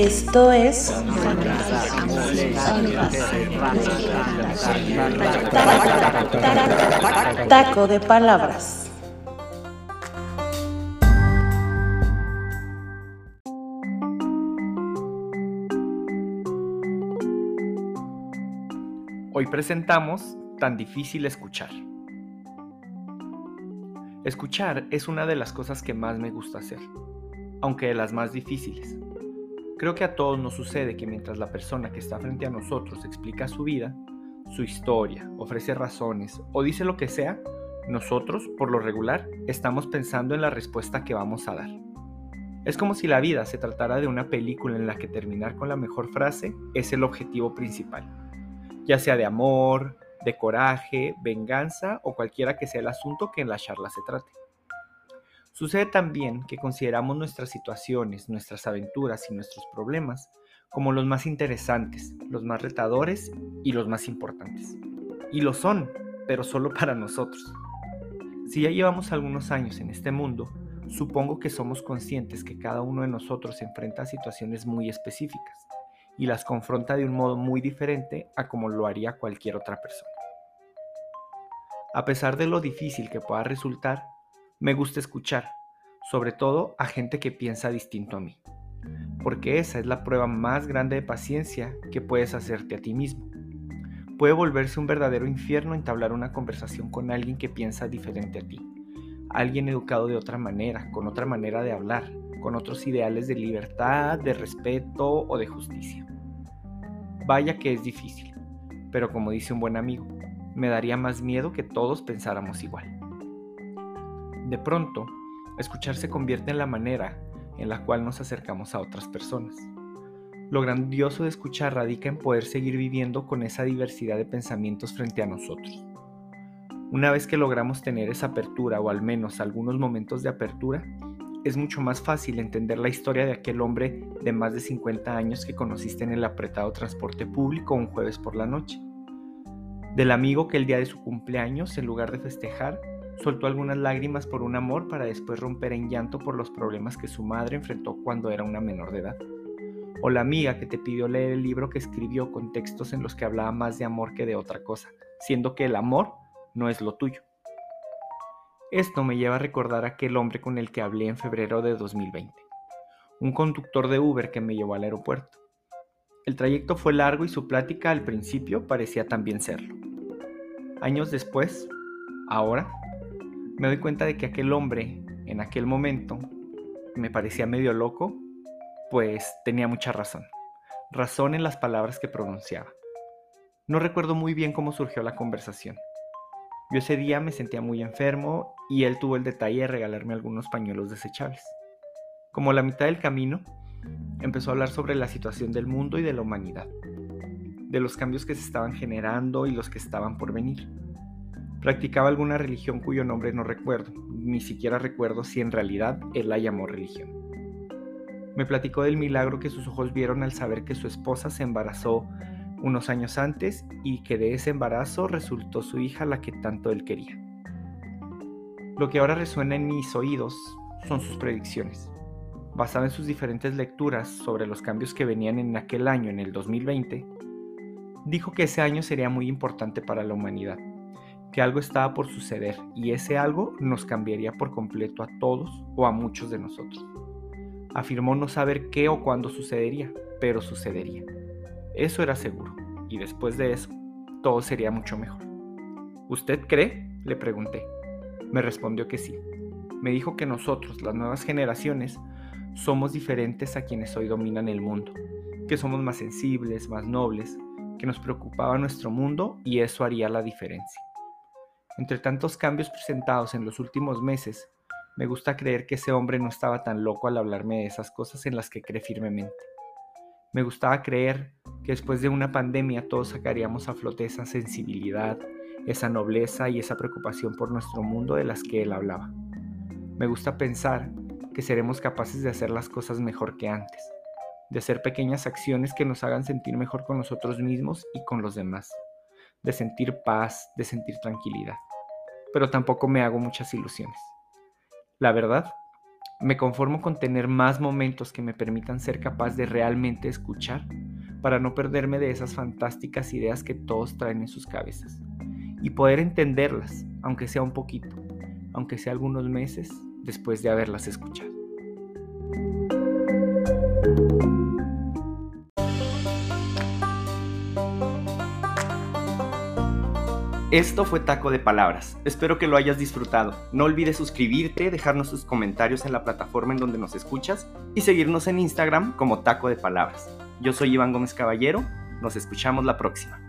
Esto es Taco de Palabras. Hoy presentamos Tan difícil escuchar. Escuchar es una de las cosas que más me gusta hacer, aunque de las más difíciles. Creo que a todos nos sucede que mientras la persona que está frente a nosotros explica su vida, su historia, ofrece razones o dice lo que sea, nosotros, por lo regular, estamos pensando en la respuesta que vamos a dar. Es como si la vida se tratara de una película en la que terminar con la mejor frase es el objetivo principal, ya sea de amor, de coraje, venganza o cualquiera que sea el asunto que en la charla se trate. Sucede también que consideramos nuestras situaciones, nuestras aventuras y nuestros problemas como los más interesantes, los más retadores y los más importantes. Y lo son, pero solo para nosotros. Si ya llevamos algunos años en este mundo, supongo que somos conscientes que cada uno de nosotros enfrenta situaciones muy específicas y las confronta de un modo muy diferente a como lo haría cualquier otra persona. A pesar de lo difícil que pueda resultar, me gusta escuchar, sobre todo a gente que piensa distinto a mí, porque esa es la prueba más grande de paciencia que puedes hacerte a ti mismo. Puede volverse un verdadero infierno entablar una conversación con alguien que piensa diferente a ti, alguien educado de otra manera, con otra manera de hablar, con otros ideales de libertad, de respeto o de justicia. Vaya que es difícil, pero como dice un buen amigo, me daría más miedo que todos pensáramos igual. De pronto, escuchar se convierte en la manera en la cual nos acercamos a otras personas. Lo grandioso de escuchar radica en poder seguir viviendo con esa diversidad de pensamientos frente a nosotros. Una vez que logramos tener esa apertura o al menos algunos momentos de apertura, es mucho más fácil entender la historia de aquel hombre de más de 50 años que conociste en el apretado transporte público un jueves por la noche. Del amigo que el día de su cumpleaños, en lugar de festejar, soltó algunas lágrimas por un amor para después romper en llanto por los problemas que su madre enfrentó cuando era una menor de edad. O la amiga que te pidió leer el libro que escribió con textos en los que hablaba más de amor que de otra cosa, siendo que el amor no es lo tuyo. Esto me lleva a recordar a aquel hombre con el que hablé en febrero de 2020, un conductor de Uber que me llevó al aeropuerto. El trayecto fue largo y su plática al principio parecía también serlo. Años después, ahora, me doy cuenta de que aquel hombre, en aquel momento, me parecía medio loco, pues tenía mucha razón. Razón en las palabras que pronunciaba. No recuerdo muy bien cómo surgió la conversación. Yo ese día me sentía muy enfermo y él tuvo el detalle de regalarme algunos pañuelos desechables. Como la mitad del camino, empezó a hablar sobre la situación del mundo y de la humanidad, de los cambios que se estaban generando y los que estaban por venir. Practicaba alguna religión cuyo nombre no recuerdo, ni siquiera recuerdo si en realidad él la llamó religión. Me platicó del milagro que sus ojos vieron al saber que su esposa se embarazó unos años antes y que de ese embarazo resultó su hija la que tanto él quería. Lo que ahora resuena en mis oídos son sus predicciones. Basada en sus diferentes lecturas sobre los cambios que venían en aquel año, en el 2020, dijo que ese año sería muy importante para la humanidad que algo estaba por suceder y ese algo nos cambiaría por completo a todos o a muchos de nosotros. Afirmó no saber qué o cuándo sucedería, pero sucedería. Eso era seguro, y después de eso, todo sería mucho mejor. ¿Usted cree? le pregunté. Me respondió que sí. Me dijo que nosotros, las nuevas generaciones, somos diferentes a quienes hoy dominan el mundo, que somos más sensibles, más nobles, que nos preocupaba nuestro mundo y eso haría la diferencia. Entre tantos cambios presentados en los últimos meses, me gusta creer que ese hombre no estaba tan loco al hablarme de esas cosas en las que cree firmemente. Me gustaba creer que después de una pandemia todos sacaríamos a flote esa sensibilidad, esa nobleza y esa preocupación por nuestro mundo de las que él hablaba. Me gusta pensar que seremos capaces de hacer las cosas mejor que antes, de hacer pequeñas acciones que nos hagan sentir mejor con nosotros mismos y con los demás, de sentir paz, de sentir tranquilidad pero tampoco me hago muchas ilusiones. La verdad, Me conformo con tener más momentos que me permitan ser capaz de realmente escuchar para no perderme de esas fantásticas ideas que todos traen en sus cabezas y poder entenderlas, aunque sea un poquito, aunque sea algunos meses después de haberlas escuchado. Esto fue Taco de Palabras. Espero que lo hayas disfrutado. No olvides suscribirte, dejarnos tus comentarios en la plataforma en donde nos escuchas y seguirnos en Instagram como Taco de Palabras. Yo soy Iván Gómez Caballero. Nos escuchamos la próxima.